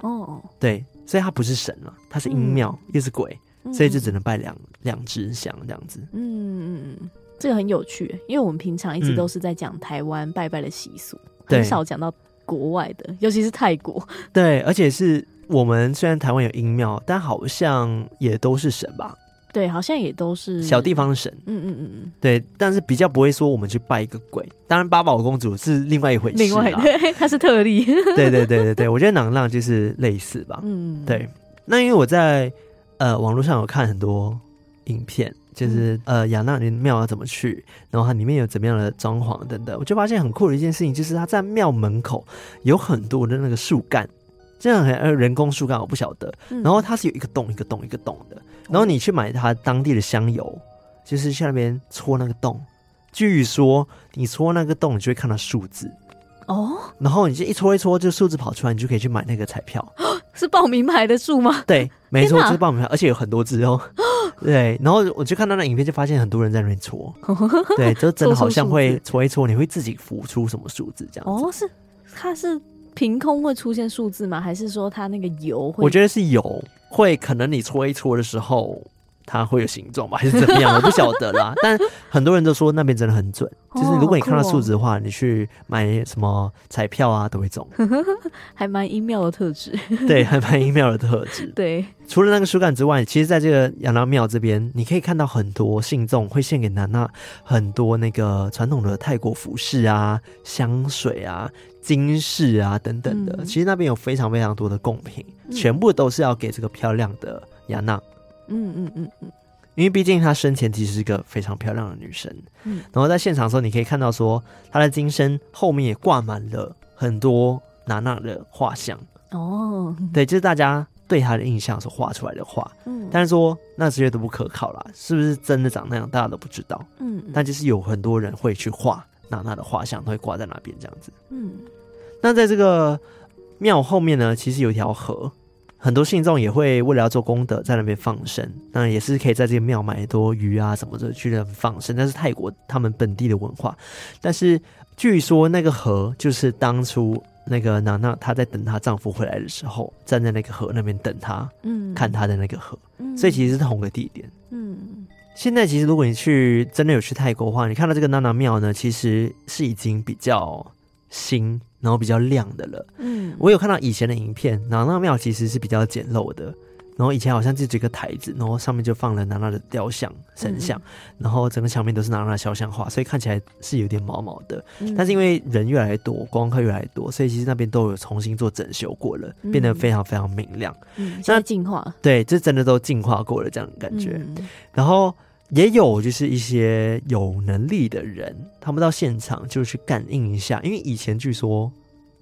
哦，对，所以它不是神了，它是阴庙，嗯、又是鬼，所以就只能拜两两支香这样子，嗯嗯嗯，这个很有趣，因为我们平常一直都是在讲台湾拜拜的习俗，嗯、很少讲到。国外的，尤其是泰国，对，而且是我们虽然台湾有阴庙，但好像也都是神吧？对，好像也都是小地方的神。嗯嗯嗯嗯，对，但是比较不会说我们去拜一个鬼。当然，八宝公主是另外一回事，另外对，[laughs] 她是特例。对对对对对，我觉得囊浪就是类似吧。嗯，对。那因为我在呃网络上有看很多影片。就是呃，雅纳林庙要怎么去，然后它里面有怎么样的装潢等等，我就发现很酷的一件事情，就是它在庙门口有很多的那个树干，这样很呃人工树干，我不晓得。然后它是有一个洞一个洞一个洞的，然后你去买它当地的香油，就是去那边戳那个洞，据说你戳那个洞，你就会看到数字哦，然后你就一戳一戳，就数字跑出来，你就可以去买那个彩票。是报名牌的数吗？对，没错，就是报名牌，而且有很多只哦。[laughs] 对，然后我就看到那影片，就发现很多人在那边戳，[laughs] 对，就真的好像会戳一戳，你会自己浮出什么数字这样子。哦，是，它是凭空会出现数字吗？还是说它那个油会？我觉得是油，会可能你搓一搓的时候。它会有形状吧，[laughs] 还是怎么样？我不晓得啦。[laughs] 但很多人都说那边真的很准，就是如果你看到数字的话，你去买什么彩票啊都会中，[laughs] 还蛮阴妙的特质。对，还蛮阴妙的特质。对，除了那个树干之外，其实在这个亚拉庙这边，你可以看到很多信众会献给娜娜很多那个传统的泰国服饰啊、香水啊、金饰啊等等的。其实那边有非常非常多的贡品，全部都是要给这个漂亮的亚娜。嗯嗯嗯嗯，因为毕竟她生前其实是一个非常漂亮的女生，嗯，然后在现场的时候，你可以看到说她的金身后面也挂满了很多娜娜的画像。哦，对，就是大家对她的印象所画出来的画，嗯，但是说那这些都不可靠啦，是不是真的长那样，大家都不知道，嗯，但就是有很多人会去画娜娜的画像，都会挂在那边这样子，嗯，那在这个庙后面呢，其实有一条河。很多信众也会为了要做功德，在那边放生，那也是可以在这个庙买多鱼啊什么的去那边放生。那是泰国他们本地的文化。但是据说那个河就是当初那个娜娜她在等她丈夫回来的时候，站在那个河那边等他，嗯，看他的那个河，嗯，所以其实是同个地点，嗯。现在其实如果你去真的有去泰国的话，你看到这个娜娜庙呢，其实是已经比较新。然后比较亮的了，嗯，我有看到以前的影片，娜娜庙其实是比较简陋的，然后以前好像就这个台子，然后上面就放了娜娜的雕像、神像，嗯、然后整个墙面都是娜娜的肖像画，所以看起来是有点毛毛的。嗯、但是因为人越来越多，观光客越来越多，所以其实那边都有重新做整修过了，变得非常非常明亮。嗯，现在进化，对，这真的都进化过了这样的感觉。嗯、然后。也有就是一些有能力的人，他们到现场就去感应一下，因为以前据说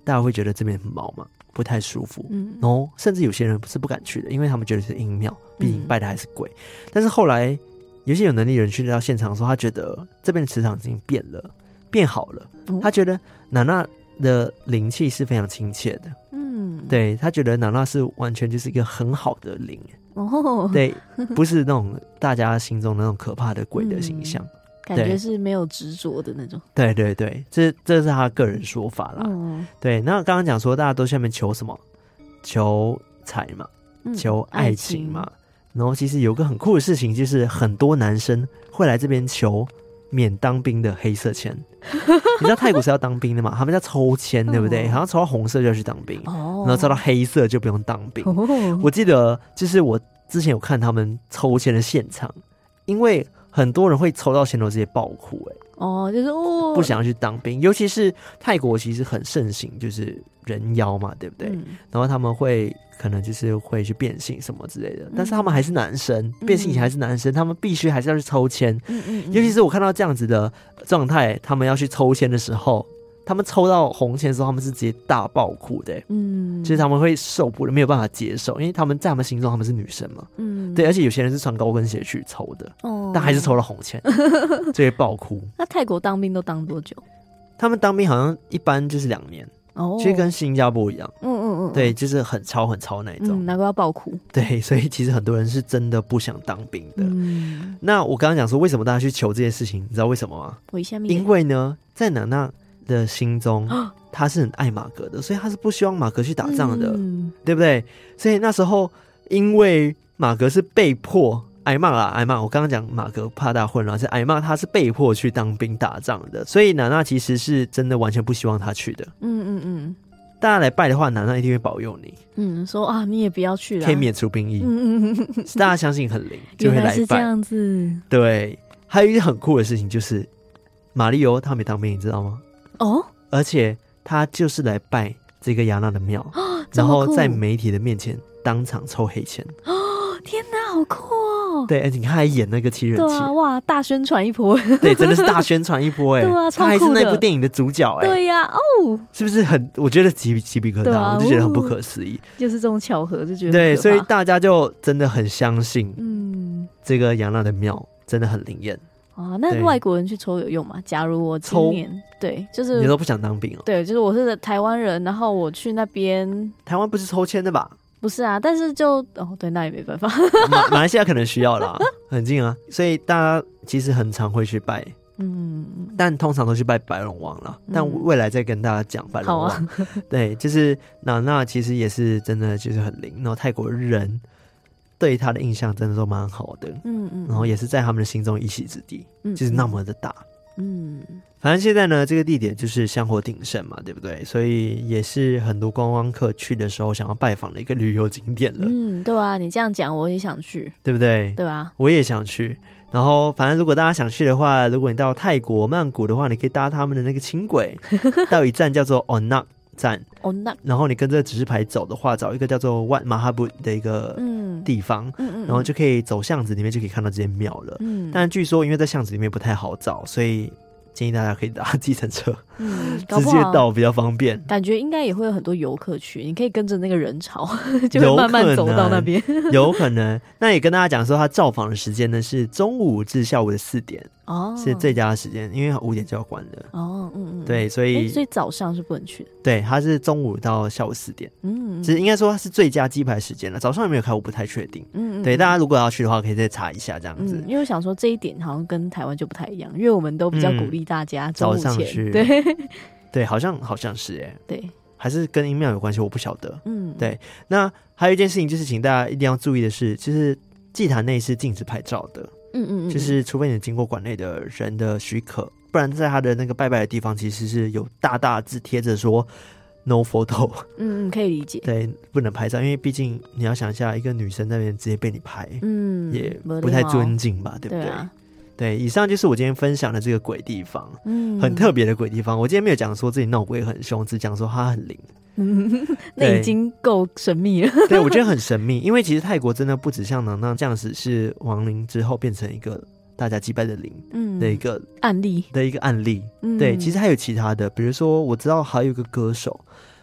大家会觉得这边很毛嘛，不太舒服，嗯，然后甚至有些人是不敢去的，因为他们觉得是阴庙，毕竟拜的还是鬼。嗯、但是后来有些有能力的人去到现场的时候，他觉得这边的磁场已经变了，变好了，他觉得娜娜的灵气是非常亲切的，嗯，对，他觉得娜娜是完全就是一个很好的灵。哦，对，不是那种大家心中那种可怕的鬼的形象，嗯、感觉是没有执着的那种。对对对，这这是他个人说法啦。嗯、对，那刚刚讲说大家都下面求什么？求财嘛，求爱情嘛。嗯、然后其实有个很酷的事情，就是很多男生会来这边求免当兵的黑色签。[laughs] 你知道泰国是要当兵的嘛？他们叫抽签，对不对？好像抽到红色就要去当兵，然后抽到黑色就不用当兵。我记得就是我之前有看他们抽签的现场，因为很多人会抽到前头这些爆哭，哎。哦，就是哦，不想要去当兵，尤其是泰国其实很盛行，就是人妖嘛，对不对？嗯、然后他们会可能就是会去变性什么之类的，嗯、但是他们还是男生，变性还是男生，嗯、他们必须还是要去抽签。嗯嗯，尤其是我看到这样子的状态，他们要去抽签的时候。他们抽到红签的时候，他们是直接大爆哭的，嗯，其实他们会受不了，没有办法接受，因为他们在他们心中他们是女生嘛，嗯，对，而且有些人是穿高跟鞋去抽的，哦，但还是抽了红签，[laughs] 直接爆哭。那泰国当兵都当多久？他们当兵好像一般就是两年，哦，其实跟新加坡一样，嗯嗯嗯，对，就是很超很超那一种，嗯，难怪要爆哭。对，所以其实很多人是真的不想当兵的。嗯，那我刚刚讲说为什么大家去求这件事情，你知道为什么吗？因为呢，在哪那。的心中，他是很爱马格的，所以他是不希望马格去打仗的，嗯、对不对？所以那时候，因为马格是被迫挨骂啦，挨骂。我刚刚讲马格怕大混乱，是挨骂，他是被迫去当兵打仗的。所以娜娜其实是真的完全不希望他去的。嗯嗯嗯，大家来拜的话，娜娜一定会保佑你。嗯，说啊，你也不要去了，可以免除兵役。嗯嗯嗯，大家相信很灵，[laughs] 就会来拜。是这样子。对，还有一件很酷的事情就是，马里欧他没当兵，你知道吗？哦，而且他就是来拜这个亚娜的庙，哦、然后在媒体的面前当场抽黑钱。哦，天哪，好酷哦！对，而且你看还演那个七人七，啊，哇，大宣传一波。对，真的是大宣传一波 [laughs] 哎。对啊，他还是那部电影的主角哎。对呀，啊，哦，是不是很？我觉得鸡鸡皮疙瘩，啊，我就觉得很不可思议。就是这种巧合，就觉得对，所以大家就真的很相信，嗯，这个亚娜的庙真的很灵验。啊，那外国人去抽有用吗？假如我今年抽对，就是你都不想当兵哦？对，就是我是台湾人，然后我去那边，台湾不是抽签的吧？不是啊，但是就哦，对，那也没办法。[laughs] 马马来西亚可能需要啦，[laughs] 很近啊，所以大家其实很常会去拜，嗯，但通常都去拜白龙王了。嗯、但未来再跟大家讲白龙王，啊、对，就是那那其实也是真的，就是很灵。然后泰国人。对他的印象真的都蛮好的，嗯嗯，然后也是在他们的心中一席之地，嗯，就是那么的大，嗯，反正现在呢，这个地点就是香火鼎盛嘛，对不对？所以也是很多观光客去的时候想要拜访的一个旅游景点了。嗯，对啊，你这样讲我也想去，对不对？对啊，我也想去。然后反正如果大家想去的话，如果你到泰国曼谷的话，你可以搭他们的那个轻轨 [laughs] 到一站叫做 Onak 站，oh. 然后你跟这个指示牌走的话，找一个叫做万马哈布的一个地方，嗯嗯嗯、然后就可以走巷子里面就可以看到这间庙了。嗯，但据说因为在巷子里面不太好找，所以。建议大家可以搭计程车，嗯，[laughs] 直接到比较方便。感觉应该也会有很多游客去，你可以跟着那个人潮，[laughs] 就会慢慢走到那边。[laughs] 有可能，那也跟大家讲说，他造访的时间呢是中午至下午的四点，哦，是最佳的时间，因为五点就要关了。哦，嗯嗯，对，所以所以早上是不能去的。对，他是中午到下午四点，嗯，其实应该说它是最佳鸡排时间了。早上有没有开，我不太确定。嗯嗯，对，大家如果要去的话，可以再查一下这样子。因为我想说这一点好像跟台湾就不太一样，因为我们都比较鼓励。大家早上去，对对，好像好像是哎，[laughs] 对，还是跟音庙有关系，我不晓得。嗯，对。那还有一件事情就是，请大家一定要注意的是，就是祭坛内是禁止拍照的。嗯嗯嗯，就是除非你经过馆内的人的许可，不然在他的那个拜拜的地方，其实是有大大字贴着说 “no photo”。嗯嗯，可以理解。对，不能拍照，因为毕竟你要想一下，一个女生那边直接被你拍，嗯，也不太尊敬吧，对不对？对，以上就是我今天分享的这个鬼地方，嗯，很特别的鬼地方。我今天没有讲说自己闹鬼很凶，只讲说它很灵，嗯，[laughs] 那已经够神秘了。对，我觉得很神秘，因为其实泰国真的不止像能那这样子，是亡灵之后变成一个大家祭拜的灵，嗯，的一个案例的一个案例。嗯，对，其实还有其他的，比如说我知道还有一个歌手，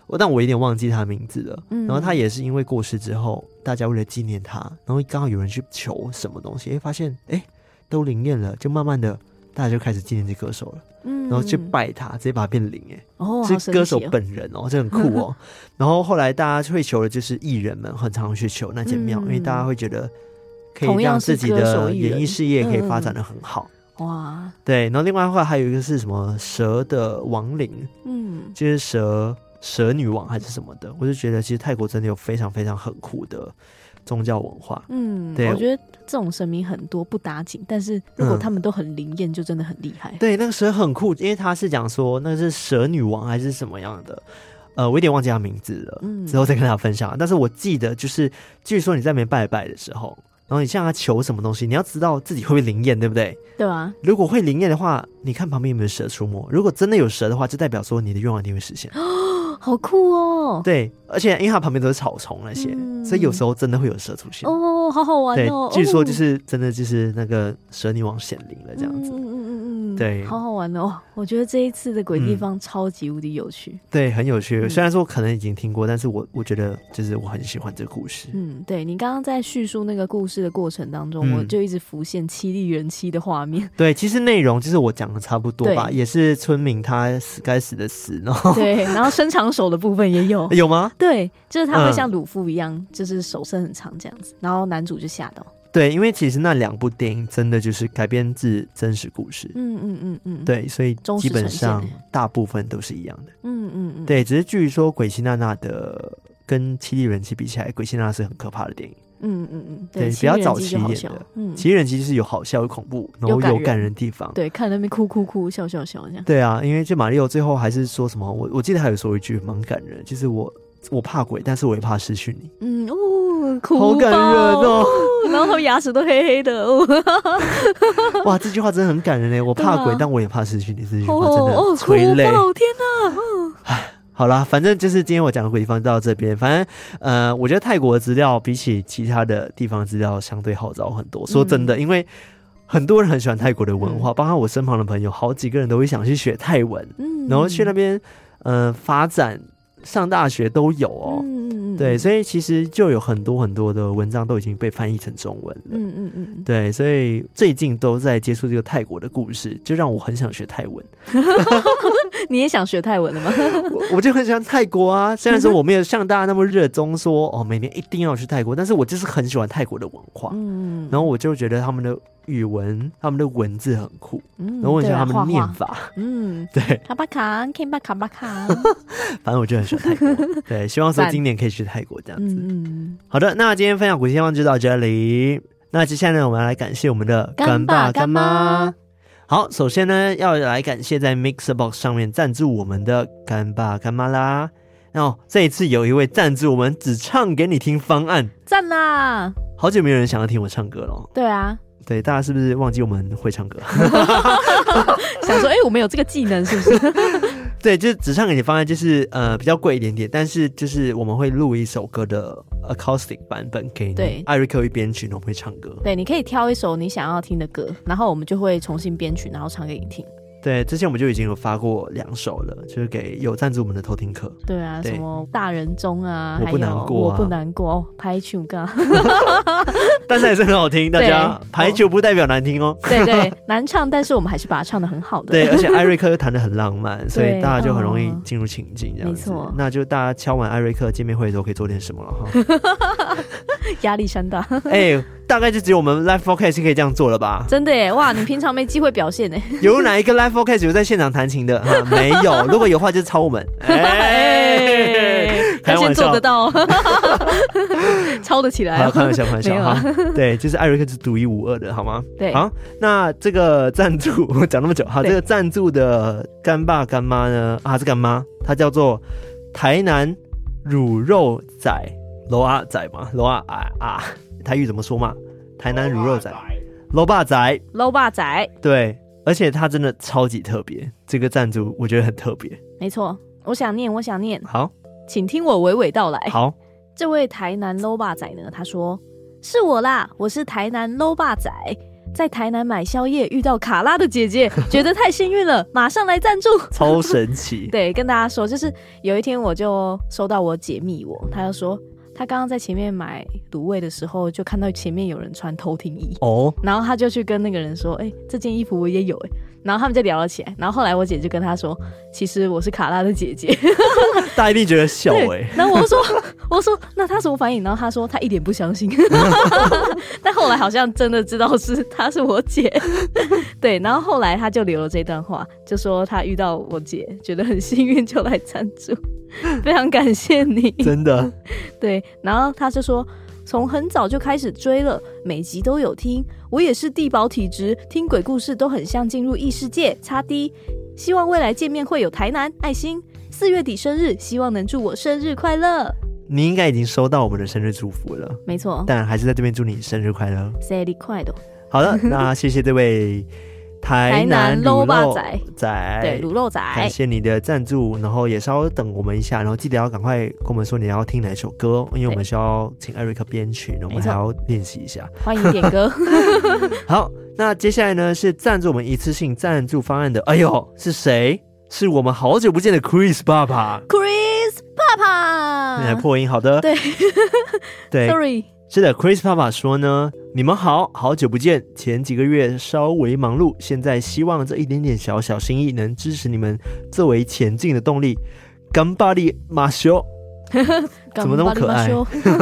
我但我有点忘记他名字了。嗯，然后他也是因为过世之后，大家为了纪念他，然后刚好有人去求什么东西，哎，发现哎。都灵验了，就慢慢的，大家就开始纪念这歌手了，嗯，然后去拜他，直接把他变灵，哎，哦，是歌手本人哦，这很酷哦。[laughs] 然后后来大家会求的就是艺人们，很常去求那间庙，因为大家会觉得可以让自己的演艺事业可以发展的很好，哇，对。然后另外的话还有一个是什么蛇的亡灵，嗯，就是蛇蛇女王还是什么的，我就觉得其实泰国真的有非常非常很酷的。宗教文化，嗯，对，我觉得这种神明很多不打紧，但是如果他们都很灵验，就真的很厉害。对，那个蛇很酷，因为他是讲说那是蛇女王还是什么样的，呃，我有点忘记他名字了，嗯，之后再跟大家分享。但是我记得就是，据说你在那边拜拜的时候，然后你向他求什么东西，你要知道自己会不会灵验，对不对？对啊。如果会灵验的话，你看旁边有没有蛇出没？如果真的有蛇的话，就代表说你的愿望一定会实现。哦 [gasps] 好酷哦！对，而且因为它旁边都是草丛那些，嗯、所以有时候真的会有蛇出现哦，好好玩哦。对，据说就是真的就是那个蛇女王显灵了这样子。对，好好玩哦。[laughs] 我觉得这一次的鬼地方超级无敌有趣，嗯，对，很有趣。虽然说可能已经听过，但是我我觉得就是我很喜欢这个故事。嗯，对，你刚刚在叙述那个故事的过程当中，嗯、我就一直浮现凄厉人妻的画面。[laughs] 对，其实内容就是我讲的差不多吧，也是村民他死该死的死，然后对，然后伸长手的部分也有，[laughs] 有吗？对，就是他会像鲁夫一样，嗯、就是手伸很长这样子，然后男主就吓到。对，因为其实那两部电影真的就是改编自真实故事。嗯嗯嗯嗯。对，所以基本上大部分都是一样的。嗯嗯嗯。对，只是据说《鬼泣娜娜》的跟《凄厉人妻》比起来，《鬼泣娜娜》是很可怕的电影。嗯嗯嗯。对，比较早期一点的。嗯。凄厉人妻就是有好笑、有恐怖，然后有感人的地方。对，看那边哭哭哭、笑笑笑这样。对啊，因为就马里奥最后还是说什么，我我记得还有说一句蛮感人，就是我我怕鬼，但是我也怕失去你。嗯好感人哦。[laughs] 然后牙齿都黑黑的，哦，[laughs] 哇，这句话真的很感人嘞！[laughs] 我怕鬼，啊、但我也怕失去你。这句话真的催泪。哦，天哪！唉，好啦，反正就是今天我讲的鬼地方到这边。反正呃，我觉得泰国的资料比起其他的地方资料相对好找很多。说真的，嗯、因为很多人很喜欢泰国的文化，嗯、包括我身旁的朋友，好几个人都会想去学泰文，嗯、然后去那边呃发展。上大学都有哦，嗯、对，所以其实就有很多很多的文章都已经被翻译成中文了，嗯嗯嗯，对，所以最近都在接触这个泰国的故事，就让我很想学泰文。[laughs] 你也想学泰文了吗？[laughs] 我我就很喜欢泰国啊，虽然说我没有像大家那么热衷说哦，每年一定要去泰国，但是我就是很喜欢泰国的文化，嗯，然后我就觉得他们的。语文，他们的文字很酷，然后我很喜欢他们的念法，嗯，[laughs] 对，卡巴卡，K 巴卡巴卡，[laughs] 反正我就很喜欢泰国，对，希望说今年可以去泰国这样子。嗯，好的，那今天分享古希望就到这里，那接下来呢，我们要来感谢我们的干爸干妈。好，首先呢，要来感谢在 MixerBox 上面赞助我们的干爸干妈啦。然后这一次有一位赞助我们只唱给你听方案，赞啦！好久没有人想要听我唱歌了，对啊。对，大家是不是忘记我们会唱歌？[laughs] 想说，哎、欸，我们有这个技能，是不是？[laughs] 对，就只唱给你方案，就是呃比较贵一点点，但是就是我们会录一首歌的 acoustic 版本给你。对，艾瑞克会编曲，我们会唱歌。对，你可以挑一首你想要听的歌，然后我们就会重新编曲，然后唱给你听。对，之前我们就已经有发过两首了，就是给有赞助我们的偷听客。对啊，对什么大人中啊，我不难过、啊，我不难过哦，排球歌，[laughs] 但是还是很好听。大家排球不代表难听哦。对对，难唱，但是我们还是把它唱的很好的。对，而且 [laughs] 艾瑞克又弹的很浪漫，所以大家就很容易进入情境，这样子。没错，那就大家敲完艾瑞克见面会的时候可以做点什么了哈。[laughs] [laughs] 压力山大。[laughs] 哎。大概就只有我们 live forecast 可以这样做了吧？真的耶！哇，你平常没机会表现呢。[laughs] 有哪一个 live forecast 有在现场弹琴的？哈，没有。如果有话，就是抄我们。哎，他先做得到，抄得起来。好，开玩笑，开玩笑哈。对，就是艾瑞克是独一无二的，好吗？对。好，那这个赞助我讲那么久，好，这个赞助的干爸干妈呢？啊，是干妈，她叫做台南乳肉仔，罗阿仔嘛，罗阿啊啊。台语怎么说嘛？台南卤肉仔，卤霸仔，卤霸仔，对，而且他真的超级特别，这个赞助我觉得很特别。没错，我想念，我想念。好，请听我娓娓道来。好，这位台南卤霸仔呢，他说是我啦，我是台南卤霸仔，在台南买宵夜遇到卡拉的姐姐，[laughs] 觉得太幸运了，马上来赞助，超神奇。[laughs] 对，跟大家说，就是有一天我就收到我姐密我，他就说。他刚刚在前面买卤味的时候，就看到前面有人穿偷听衣哦，然后他就去跟那个人说：“哎、欸，这件衣服我也有哎。”然后他们就聊了起来。然后后来我姐就跟他说：“其实我是卡拉的姐姐。[laughs] ”大家一定觉得笑哎。然后我说：“我说那他什么反应？”然后他说：“他一点不相信。[laughs] ”但后来好像真的知道是他是我姐。[laughs] 对，然后后来他就留了这段话，就说他遇到我姐，觉得很幸运，就来赞助。[laughs] 非常感谢你，真的。[laughs] 对，然后他就说，从很早就开始追了，每集都有听。我也是地保体质，听鬼故事都很像进入异世界。擦滴，希望未来见面会有台南爱心。四月底生日，希望能祝我生日快乐。你应该已经收到我们的生日祝福了，没错。但还是在这边祝你生日快乐，生日快乐。好的，那谢谢这位。台南卤肉仔，仔，对卤肉仔，感谢你的赞助，然后也稍微等我们一下，然后记得要赶快跟我们说你要听哪首歌，因为我们需要请艾瑞克编曲，然后我们还要练习一下。欢迎点歌。[laughs] 好，那接下来呢是赞助我们一次性赞助方案的，哎呦，是谁？是我们好久不见的 Chris 爸爸。Chris 爸爸，你还破音，好的。对，对，[laughs] Sorry。是的，Chris 爸爸说呢，你们好，好久不见。前几个月稍微忙碌，现在希望这一点点小小心意能支持你们作为前进的动力。顽张りましょ[laughs] う，怎么那么可爱？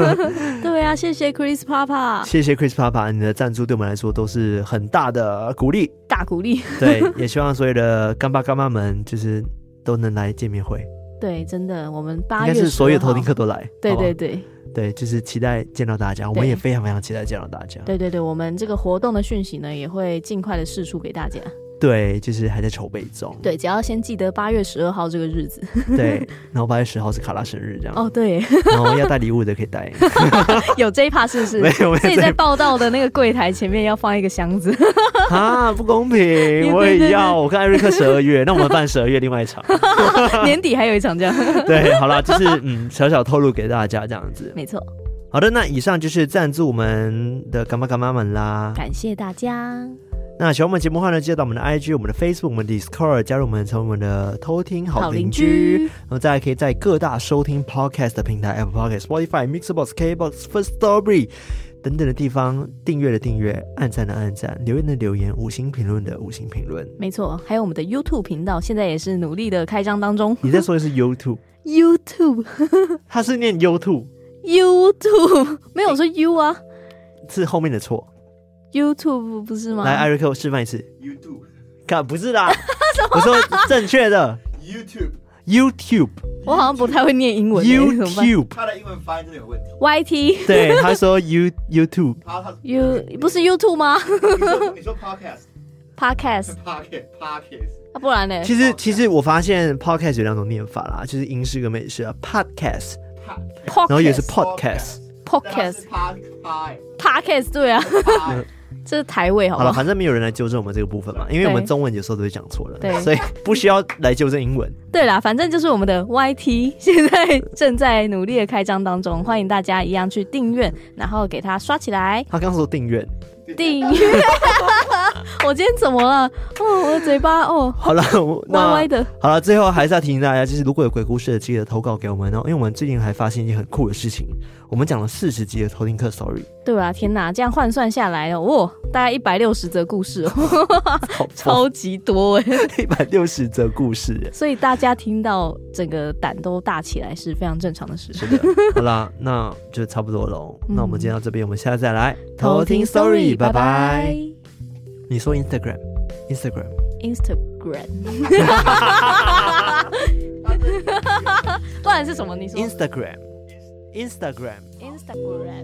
[laughs] 对啊，谢谢 Chris 爸爸，谢谢 Chris 爸爸，你的赞助对我们来说都是很大的鼓励，大鼓励。对，也希望所有的干爸干妈们就是都能来见面会。[laughs] 对，真的，我们八月应该是所有偷听客都来。对对对。 对，就是期待见到大家，我们也非常非常期待见到大家。对对对，我们这个活动的讯息呢，也会尽快的释出给大家。对，就是还在筹备中。对，只要先记得八月十二号这个日子。[laughs] 对，然后八月十号是卡拉生日，这样。哦，对。然后要带 [laughs] 礼物的可以带。[laughs] 有这一趴是不是？没有，所以在报道的那个柜台前面要放一个箱子。啊，不公平！我也要。我跟艾瑞克十二月，那我们办十二月另外一场。年底还有一场这样。对，好了，就是嗯，小小透露给大家这样子。没错。好的，那以上就是赞助我们的干妈干妈们啦。感谢大家。那喜欢我们节目的话呢，记得到我们的 IG、我们的 Facebook、我们的 Discord 加入我们，成为我们的偷听好邻居。然后大家可以在各大收听 Podcast 的平台，Apple Podcast、Spotify、Mixbox、KBox、Firstory 等等的地方订阅的订阅，按赞的按赞，留言的留言，五星评论的五星评论。没错，还有我们的 YouTube 频道，现在也是努力的开张当中。你在说的是 YouTube？YouTube，他 [laughs] 是念 YouTube，YouTube 没有说 U 啊，是后面的错。YouTube 不是吗？来，艾瑞克，我示范一次。YouTube，看不是啦，我说正确的。YouTube，YouTube，我好像不太会念英文。YouTube，他的英文发音真的有问题。YT，对，他说 You YouTube，他他 You 不是 YouTube 吗？你说你说 Podcast，Podcast，Podcast，那不然呢？其实其实我发现 Podcast 有两种念法啦，就是英式跟美式啊。Podcast，然后也是 Podcast，Podcast，Podcast，对啊。这是台位好，好了，反正没有人来纠正我们这个部分嘛，因为我们中文有时候都会讲错了，对，所以不需要来纠正英文。对啦，反正就是我们的 YT 现在正在努力的开张当中，欢迎大家一样去订阅，然后给它刷起来。他刚说订阅。订阅，[laughs] 我今天怎么了？哦，我的嘴巴哦，好了，歪歪的。好了，最后还是要提醒大家，就是如果有鬼故事的，记得投稿给我们哦，因为我们最近还发现一件很酷的事情，我们讲了四十集的偷听客 story。对啊，天哪，这样换算下来哦，哇，大概一百六十则故事哦，[laughs] [laughs] 超级多哎，一百六十则故事，所以大家听到整个胆都大起来是非常正常的事情。是的，好啦，那就差不多喽。那我们今天到这边，我们下次再来偷听 story。拜拜。你说 Instagram，Instagram，Instagram，不然是什么？你说 Instagram，Instagram，Instagram。 [laughs]